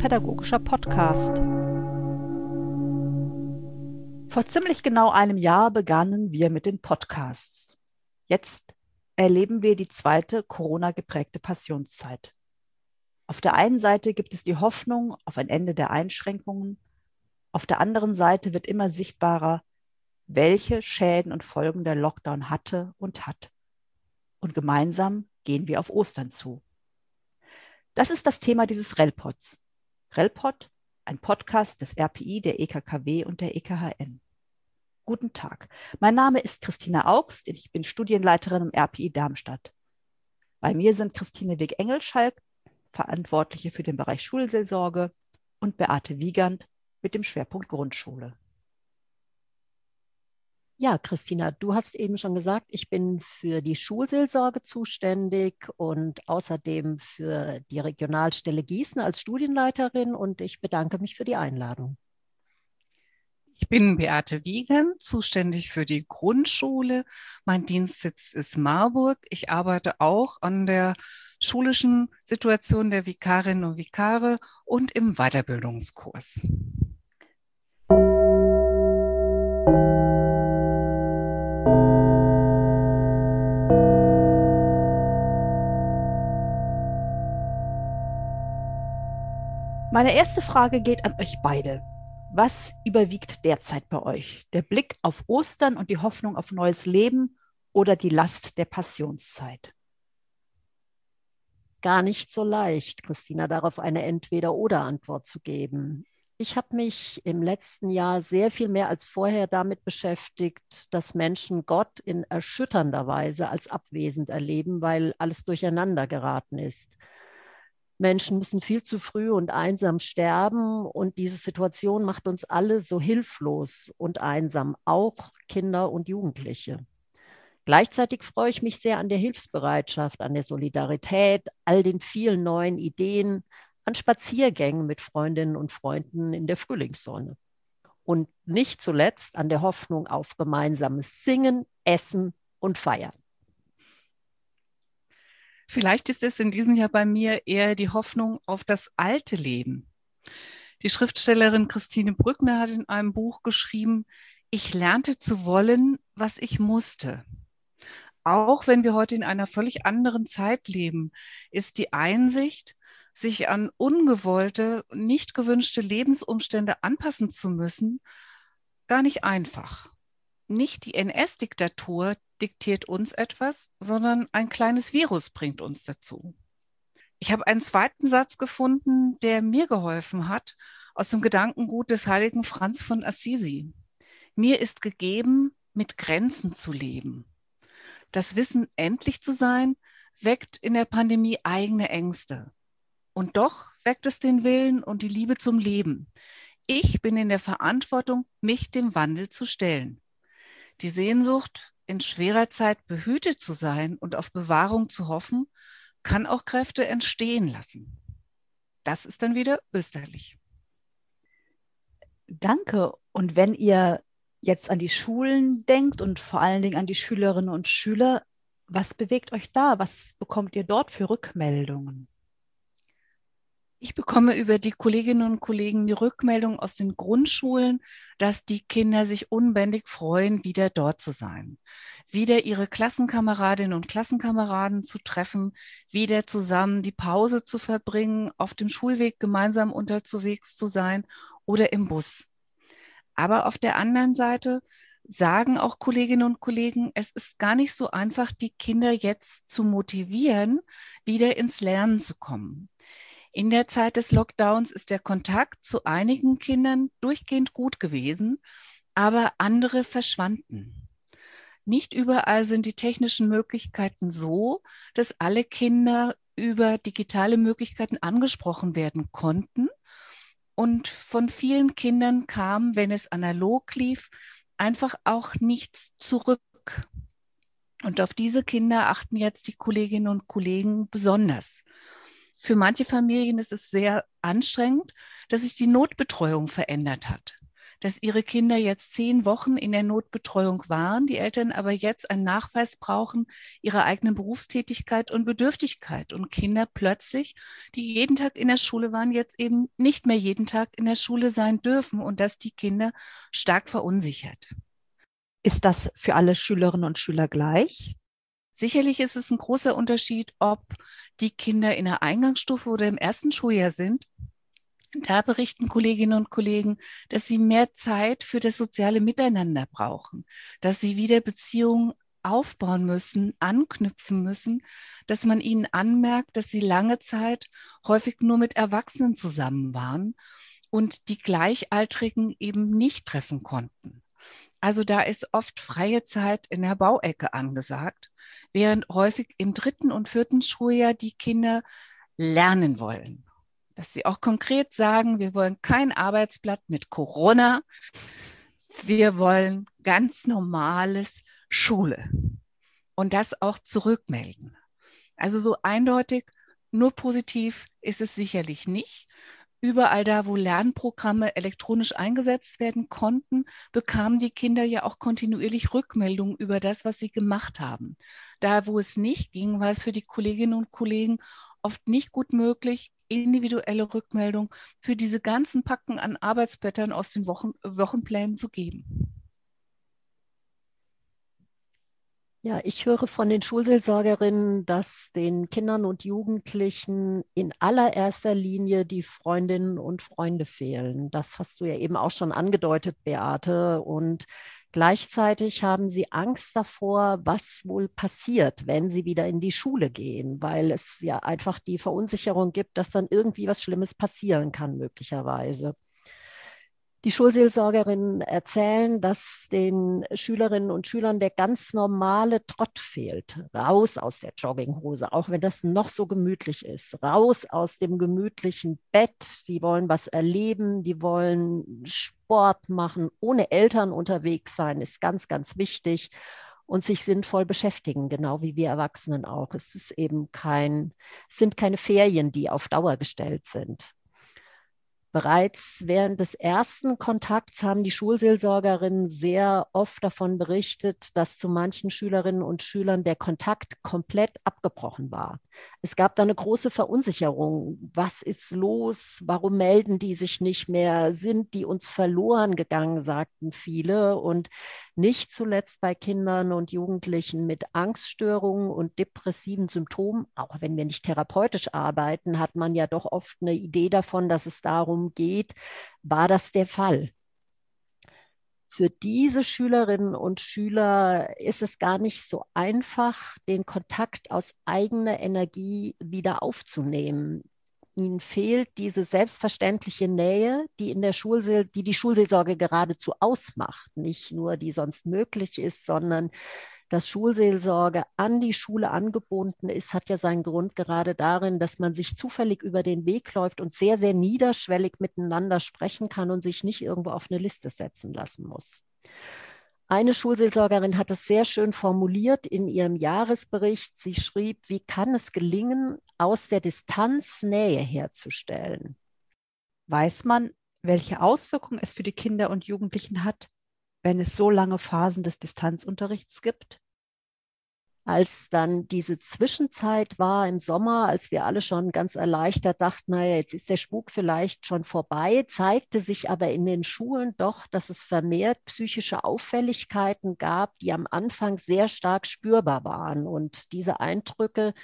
Erziehungspädagogischer Podcast. Vor ziemlich genau einem Jahr begannen wir mit den Podcasts. Jetzt erleben wir die zweite Corona-geprägte Passionszeit. Auf der einen Seite gibt es die Hoffnung auf ein Ende der Einschränkungen, auf der anderen Seite wird immer sichtbarer, welche Schäden und Folgen der Lockdown hatte und hat. Und gemeinsam gehen wir auf Ostern zu. Das ist das Thema dieses RELPODs. RELPOD, ein Podcast des RPI, der EKKW und der EKHN. Guten Tag. Mein Name ist Christina Augst. Ich bin Studienleiterin im RPI Darmstadt. Bei mir sind Christine Weg-Engelschalk, Verantwortliche für den Bereich Schulseelsorge, und Beate Wiegand mit dem Schwerpunkt Grundschule. Ja, Christina, du hast eben schon gesagt, ich bin für die Schulseelsorge zuständig und außerdem für die Regionalstelle Gießen als Studienleiterin und ich bedanke mich für die Einladung. Ich bin Beate Wiegand, zuständig für die Grundschule. Mein Dienstsitz ist Marburg. Ich arbeite auch an der schulischen Situation der Vikarinnen und Vikare und im Weiterbildungskurs. Meine erste Frage geht an euch beide. Was überwiegt derzeit bei euch? Der Blick auf Ostern und die Hoffnung auf neues Leben oder die Last der Passionszeit? Gar nicht so leicht, Christina, darauf eine Entweder-oder-Antwort zu geben. Ich habe mich im letzten Jahr sehr viel mehr als vorher damit beschäftigt, dass Menschen Gott in erschütternder Weise als abwesend erleben, weil alles durcheinander geraten ist. Menschen müssen viel zu früh und einsam sterben und diese Situation macht uns alle so hilflos und einsam, auch Kinder und Jugendliche. Gleichzeitig freue ich mich sehr an der Hilfsbereitschaft, an der Solidarität, all den vielen neuen Ideen, an Spaziergängen mit Freundinnen und Freunden in der Frühlingssonne. Und nicht zuletzt an der Hoffnung auf gemeinsames Singen, Essen und Feiern. Vielleicht ist es in diesem Jahr bei mir eher die Hoffnung auf das alte Leben. Die Schriftstellerin Christine Brückner hat in einem Buch geschrieben, ich lernte zu wollen, was ich musste. Auch wenn wir heute in einer völlig anderen Zeit leben, ist die Einsicht, sich an ungewollte, nicht gewünschte Lebensumstände anpassen zu müssen, gar nicht einfach. Nicht die NS-Diktatur, diktiert uns etwas, sondern ein kleines Virus bringt uns dazu. Ich habe einen zweiten Satz gefunden, der mir geholfen hat, aus dem Gedankengut des heiligen Franz von Assisi. Mir ist gegeben, mit Grenzen zu leben. Das Wissen, endlich zu sein, weckt in der Pandemie eigene Ängste. Und doch weckt es den Willen und die Liebe zum Leben. Ich bin in der Verantwortung, mich dem Wandel zu stellen. Die Sehnsucht, in schwerer Zeit behütet zu sein und auf Bewahrung zu hoffen, kann auch Kräfte entstehen lassen. Das ist dann wieder österlich. Danke. Und wenn ihr jetzt an die Schulen denkt und vor allen Dingen an die Schülerinnen und Schüler, was bewegt euch da? Was bekommt ihr dort für Rückmeldungen? Ich bekomme über die Kolleginnen und Kollegen die Rückmeldung aus den Grundschulen, dass die Kinder sich unbändig freuen, wieder dort zu sein, wieder ihre Klassenkameradinnen und Klassenkameraden zu treffen, wieder zusammen die Pause zu verbringen, auf dem Schulweg gemeinsam unterwegs zu sein oder im Bus. Aber auf der anderen Seite sagen auch Kolleginnen und Kollegen, es ist gar nicht so einfach, die Kinder jetzt zu motivieren, wieder ins Lernen zu kommen. In der Zeit des Lockdowns ist der Kontakt zu einigen Kindern durchgehend gut gewesen, aber andere verschwanden. Nicht überall sind die technischen Möglichkeiten so, dass alle Kinder über digitale Möglichkeiten angesprochen werden konnten. Und von vielen Kindern kam, wenn es analog lief, einfach auch nichts zurück. Und auf diese Kinder achten jetzt die Kolleginnen und Kollegen besonders. Für manche Familien ist es sehr anstrengend, dass sich die Notbetreuung verändert hat. dass ihre Kinder jetzt zehn Wochen in der Notbetreuung waren, die Eltern aber jetzt einen Nachweis brauchen ihrer eigenen Berufstätigkeit und Bedürftigkeit und Kinder plötzlich, die jeden Tag in der Schule waren, jetzt eben nicht mehr jeden Tag in der Schule sein dürfen und dass die Kinder stark verunsichert. Ist das für alle Schülerinnen und Schüler gleich? Sicherlich ist es ein großer Unterschied, ob die Kinder in der Eingangsstufe oder im ersten Schuljahr sind. Da berichten Kolleginnen und Kollegen, dass sie mehr Zeit für das soziale Miteinander brauchen, dass sie wieder Beziehungen aufbauen müssen, anknüpfen müssen, dass man ihnen anmerkt, dass sie lange Zeit häufig nur mit Erwachsenen zusammen waren und die Gleichaltrigen eben nicht treffen konnten. Also da ist oft freie Zeit in der Bauecke angesagt, während häufig im dritten und vierten Schuljahr die Kinder lernen wollen. Dass sie auch konkret sagen, wir wollen kein Arbeitsblatt mit Corona, wir wollen ganz normales Schule und das auch zurückmelden. Also so eindeutig, nur positiv ist es sicherlich nicht überall da, wo Lernprogramme elektronisch eingesetzt werden konnten, bekamen die Kinder ja auch kontinuierlich Rückmeldungen über das, was sie gemacht haben. Da, wo es nicht ging, war es für die Kolleginnen und Kollegen oft nicht gut möglich, individuelle Rückmeldungen für diese ganzen Packen an Arbeitsblättern aus den Wochen, Wochenplänen zu geben. Ja, ich höre von den Schulseelsorgerinnen, dass den Kindern und Jugendlichen in allererster Linie die Freundinnen und Freunde fehlen. Das hast du ja eben auch schon angedeutet, Beate. Und gleichzeitig haben sie Angst davor, was wohl passiert, wenn sie wieder in die Schule gehen, weil es ja einfach die Verunsicherung gibt, dass dann irgendwie was Schlimmes passieren kann, möglicherweise. Die Schulseelsorgerinnen erzählen, dass den Schülerinnen und Schülern der ganz normale Trott fehlt. Raus aus der Jogginghose, auch wenn das noch so gemütlich ist. Raus aus dem gemütlichen Bett. Die wollen was erleben, die wollen Sport machen, ohne Eltern unterwegs sein, ist ganz, ganz wichtig. Und sich sinnvoll beschäftigen, genau wie wir Erwachsenen auch. Es ist eben kein, es sind keine Ferien, die auf Dauer gestellt sind. Bereits während des ersten Kontakts haben die Schulseelsorgerinnen sehr oft davon berichtet, dass zu manchen Schülerinnen und Schülern der Kontakt komplett abgebrochen war. Es gab da eine große Verunsicherung. Was ist los? Warum melden die sich nicht mehr? Sind die uns verloren gegangen, sagten viele. Und nicht zuletzt bei Kindern und Jugendlichen mit Angststörungen und depressiven Symptomen, auch wenn wir nicht therapeutisch arbeiten, hat man ja doch oft eine Idee davon, dass es darum geht, war das der Fall? Für diese Schülerinnen und Schüler ist es gar nicht so einfach, den Kontakt aus eigener Energie wieder aufzunehmen ihnen fehlt diese selbstverständliche Nähe, die in der Schulseel die die Schulseelsorge geradezu ausmacht, nicht nur die sonst möglich ist, sondern dass Schulseelsorge an die Schule angebunden ist, hat ja seinen Grund gerade darin, dass man sich zufällig über den Weg läuft und sehr, sehr niederschwellig miteinander sprechen kann und sich nicht irgendwo auf eine Liste setzen lassen muss. Eine Schulseelsorgerin hat es sehr schön formuliert in ihrem Jahresbericht. Sie schrieb, wie kann es gelingen, aus der Distanz Nähe herzustellen? Weiß man, welche Auswirkungen es für die Kinder und Jugendlichen hat, wenn es so lange Phasen des Distanzunterrichts gibt? als dann diese Zwischenzeit war im Sommer, als wir alle schon ganz erleichtert dachten, naja, jetzt ist der Spuk vielleicht schon vorbei, zeigte sich aber in den Schulen doch, dass es vermehrt psychische Auffälligkeiten gab, die am Anfang sehr stark spürbar waren. Und diese Eindrücke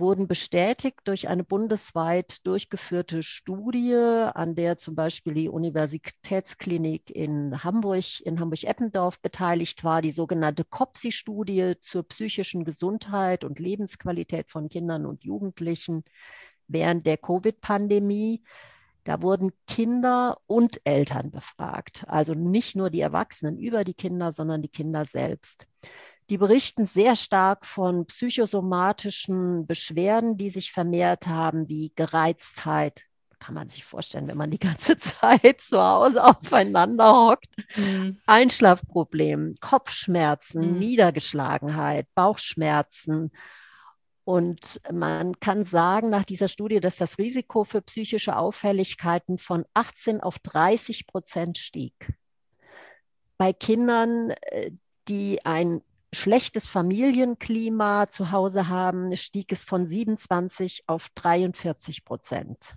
wurden bestätigt durch eine bundesweit durchgeführte Studie, an der zum Beispiel die Universitätsklinik in Hamburg, in Hamburg-Eppendorf beteiligt war, die sogenannte COPSI-Studie zur psychischen Gesundheit und Lebensqualität von Kindern und Jugendlichen während der Covid-Pandemie. Da wurden Kinder und Eltern befragt, also nicht nur die Erwachsenen über die Kinder, sondern die Kinder selbst. Die berichten sehr stark von psychosomatischen Beschwerden, die sich vermehrt haben, wie Gereiztheit. Kann man sich vorstellen, wenn man die ganze Zeit zu Hause aufeinander hockt. Mhm. Einschlafproblem, Kopfschmerzen, mhm. Niedergeschlagenheit, Bauchschmerzen. Und man kann sagen nach dieser Studie, dass das Risiko für psychische Auffälligkeiten von 18 auf 30 Prozent stieg. Bei Kindern, äh, die ein schlechtes Familienklima zu Hause haben, stieg es von 27 auf 43 Prozent.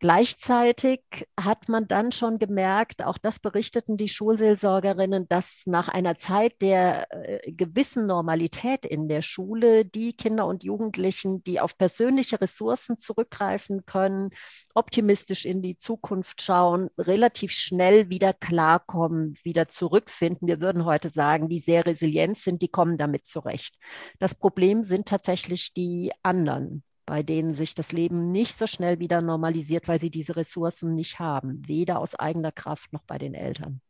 Gleichzeitig hat man dann schon gemerkt, auch das berichteten die Schulseelsorgerinnen, dass nach einer Zeit der äh, gewissen Normalität in der Schule die Kinder und Jugendlichen, die auf persönliche Ressourcen zurückgreifen können, optimistisch in die Zukunft schauen, relativ schnell wieder klarkommen, wieder zurückfinden. Wir würden heute sagen, die sehr resilient sind, die kommen damit zurecht. Das Problem sind tatsächlich die anderen bei denen sich das Leben nicht so schnell wieder normalisiert, weil sie diese Ressourcen nicht haben, weder aus eigener Kraft noch bei den Eltern.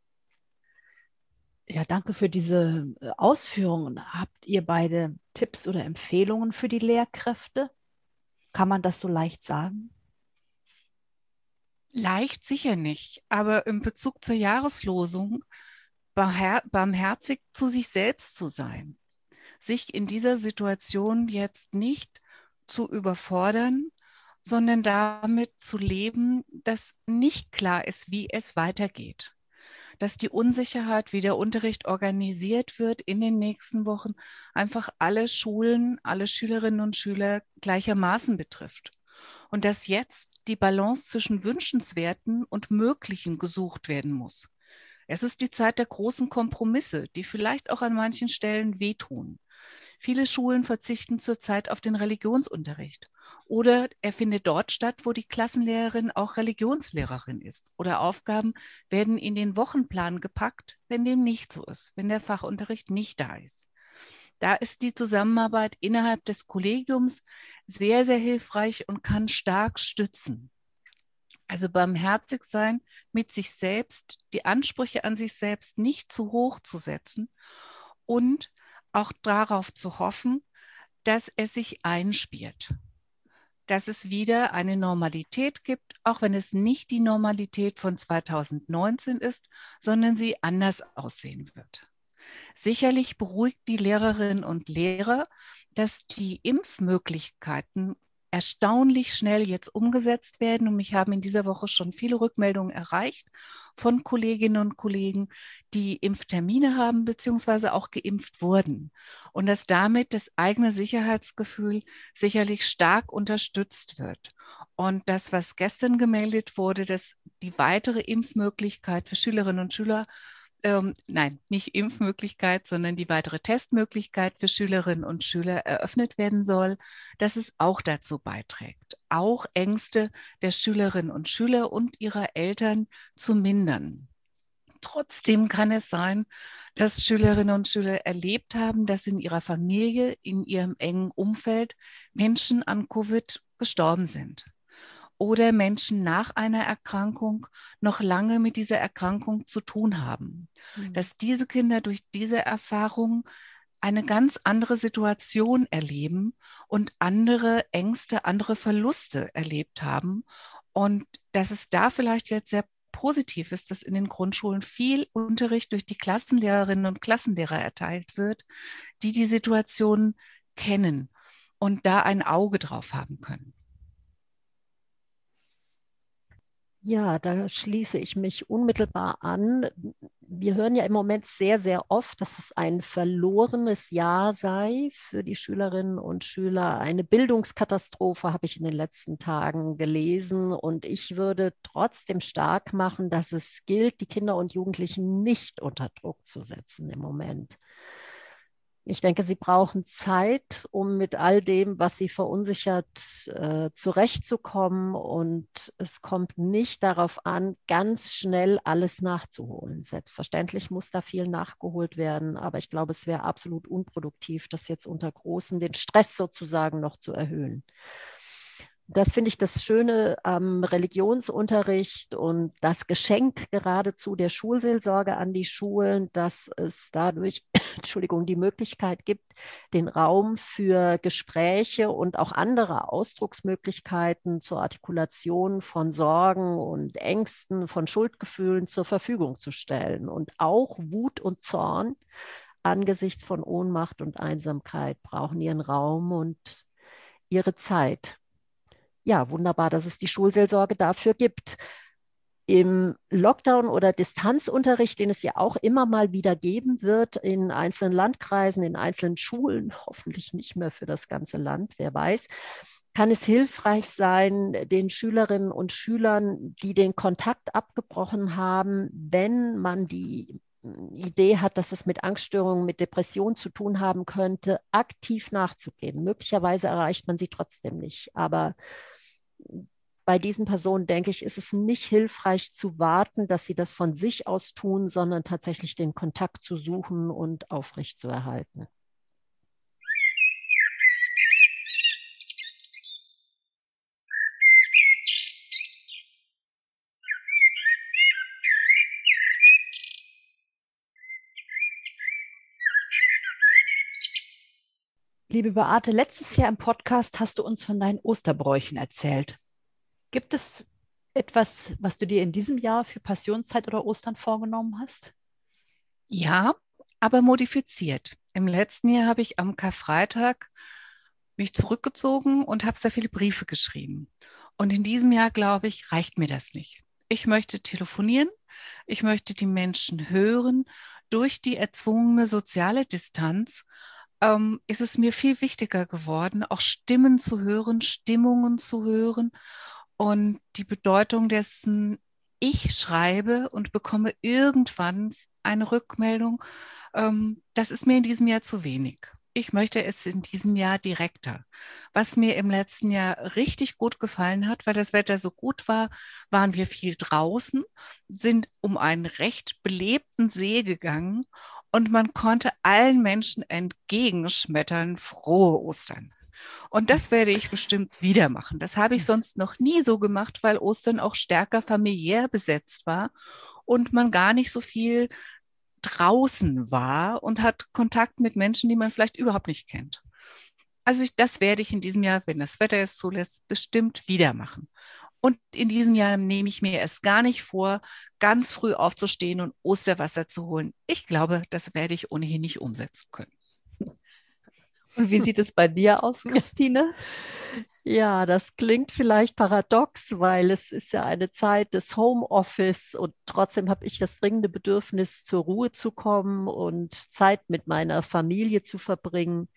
Ja, danke für diese äh, Ausführungen. Habt ihr beide Tipps oder Empfehlungen für die Lehrkräfte? Kann man das so leicht sagen? Leicht sicher nicht, aber in Bezug zur Jahreslosung barmherzig zu sich selbst zu sein, sich in dieser Situation jetzt nicht zu überfordern, sondern damit zu leben, dass nicht klar ist, wie es weitergeht. Dass die Unsicherheit, wie der Unterricht organisiert wird in den nächsten Wochen, einfach alle Schulen, alle Schülerinnen und Schüler gleichermaßen betrifft. Und dass jetzt die Balance zwischen Wünschenswerten und Möglichen gesucht werden muss. Es ist die Zeit der großen Kompromisse, die vielleicht auch an manchen Stellen wehtun. Viele Schulen verzichten zurzeit auf den Religionsunterricht. Oder er findet dort statt, wo die Klassenlehrerin auch Religionslehrerin ist. Oder Aufgaben werden in den Wochenplan gepackt, wenn dem nicht so ist, wenn der Fachunterricht nicht da ist. Da ist die Zusammenarbeit innerhalb des Kollegiums sehr, sehr hilfreich und kann stark stützen. Also barmherzig sein mit sich selbst, die Ansprüche an sich selbst nicht zu hoch zu setzen und auch darauf zu hoffen, dass es sich einspielt, dass es wieder eine Normalität gibt, auch wenn es nicht die Normalität von 2019 ist, sondern sie anders aussehen wird. Sicherlich beruhigt die Lehrerinnen und Lehrer, dass die Impfmöglichkeiten erstaunlich schnell jetzt umgesetzt werden. Und mich haben in dieser Woche schon viele Rückmeldungen erreicht von Kolleginnen und Kollegen, die Impftermine haben beziehungsweise auch geimpft wurden. Und dass damit das eigene Sicherheitsgefühl sicherlich stark unterstützt wird. Und das, was gestern gemeldet wurde, dass die weitere Impfmöglichkeit für Schülerinnen und Schüler ähm, nein, nicht Impfmöglichkeit, sondern die weitere Testmöglichkeit für Schülerinnen und Schüler eröffnet werden soll, dass es auch dazu beiträgt, auch Ängste der Schülerinnen und Schüler und ihrer Eltern zu mindern. Trotzdem kann es sein, dass Schülerinnen und Schüler erlebt haben, dass in ihrer Familie, in ihrem engen Umfeld Menschen an Covid gestorben sind oder Menschen nach einer Erkrankung noch lange mit dieser Erkrankung zu tun haben. Mhm. Dass diese Kinder durch diese Erfahrung eine ganz andere Situation erleben und andere Ängste, andere Verluste erlebt haben. Und dass es da vielleicht jetzt sehr positiv ist, dass in den Grundschulen viel Unterricht durch die Klassenlehrerinnen und Klassenlehrer erteilt wird, die die Situation kennen und da ein Auge drauf haben können. Ja, da schließe ich mich unmittelbar an. Wir hören ja im Moment sehr, sehr oft, dass es ein verlorenes Jahr sei für die Schülerinnen und Schüler. Eine Bildungskatastrophe habe ich in den letzten Tagen gelesen. Und ich würde trotzdem stark machen, dass es gilt, die Kinder und Jugendlichen nicht unter Druck zu setzen im Moment. Ich denke, sie brauchen Zeit, um mit all dem, was sie verunsichert, äh, zurechtzukommen. Und es kommt nicht darauf an, ganz schnell alles nachzuholen. Selbstverständlich muss da viel nachgeholt werden, aber ich glaube, es wäre absolut unproduktiv, das jetzt unter Großen, den Stress sozusagen noch zu erhöhen das finde ich das Schöne am Religionsunterricht und das Geschenk geradezu der Schulseelsorge an die Schulen, dass es dadurch, Entschuldigung, die Möglichkeit gibt, den Raum für Gespräche und auch andere Ausdrucksmöglichkeiten zur Artikulation von Sorgen und Ängsten, von Schuldgefühlen zur Verfügung zu stellen. Und auch Wut und Zorn angesichts von Ohnmacht und Einsamkeit brauchen ihren Raum und ihre Zeit ja, wunderbar, dass es die Schulseelsorge dafür gibt. Im Lockdown oder Distanzunterricht, den es ja auch immer mal wieder geben wird in einzelnen Landkreisen, in einzelnen Schulen, hoffentlich nicht mehr für das ganze Land, wer weiß, kann es hilfreich sein, den Schülerinnen und Schülern, die den Kontakt abgebrochen haben, wenn man die Idee hat, dass es mit Angststörungen, mit Depressionen zu tun haben könnte, aktiv nachzugehen. Möglicherweise erreicht man sie trotzdem nicht, aber bei diesen Personen, denke ich, ist es nicht hilfreich zu warten, dass sie das von sich aus tun, sondern tatsächlich den Kontakt zu suchen und aufrechtzuerhalten. Liebe Beate, letztes Jahr im Podcast hast du uns von deinen Osterbräuchen erzählt. Gibt es etwas, was du dir in diesem Jahr für Passionszeit oder Ostern vorgenommen hast? Ja, aber modifiziert. Im letzten Jahr habe ich am Karfreitag mich zurückgezogen und habe sehr viele Briefe geschrieben. Und in diesem Jahr, glaube ich, reicht mir das nicht. Ich möchte telefonieren, ich möchte die Menschen hören. Durch die erzwungene soziale Distanz ähm, ist es mir viel wichtiger geworden, auch Stimmen zu hören, Stimmungen zu hören und die Bedeutung dessen, ich schreibe und bekomme irgendwann eine Rückmeldung, ähm, das ist mir in diesem Jahr zu wenig. Ich möchte es in diesem Jahr direkter. Was mir im letzten Jahr richtig gut gefallen hat, weil das Wetter so gut war, waren wir viel draußen, sind um einen recht belebten See gegangen und man konnte allen Menschen entgegenschmettern, frohe Ostern. Und das werde ich bestimmt wieder machen. Das habe ich sonst noch nie so gemacht, weil Ostern auch stärker familiär besetzt war und man gar nicht so viel draußen war und hat Kontakt mit Menschen, die man vielleicht überhaupt nicht kennt. Also ich, das werde ich in diesem Jahr, wenn das Wetter es zulässt, bestimmt wieder machen. Und in diesem Jahr nehme ich mir es gar nicht vor, ganz früh aufzustehen und Osterwasser zu holen. Ich glaube, das werde ich ohnehin nicht umsetzen können. Und wie sieht es bei dir aus, Christine? Ja, das klingt vielleicht paradox, weil es ist ja eine Zeit des Homeoffice und trotzdem habe ich das dringende Bedürfnis, zur Ruhe zu kommen und Zeit mit meiner Familie zu verbringen,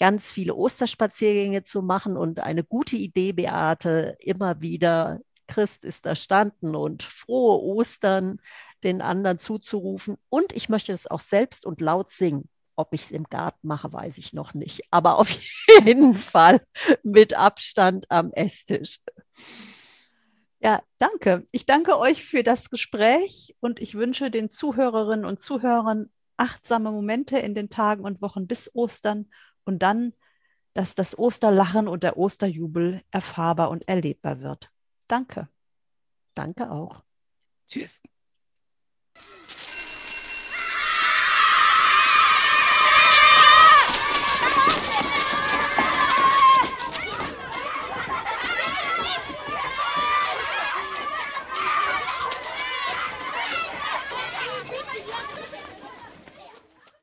ganz viele Osterspaziergänge zu machen und eine gute Idee, Beate, immer wieder Christ ist erstanden und frohe Ostern den anderen zuzurufen. Und ich möchte es auch selbst und laut singen. Ob ich es im Garten mache, weiß ich noch nicht. Aber auf jeden Fall mit Abstand am Esstisch. Ja, danke. Ich danke euch für das Gespräch und ich wünsche den Zuhörerinnen und Zuhörern achtsame Momente in den Tagen und Wochen bis Ostern und dann, dass das Osterlachen und der Osterjubel erfahrbar und erlebbar wird. Danke. Danke auch. Tschüss.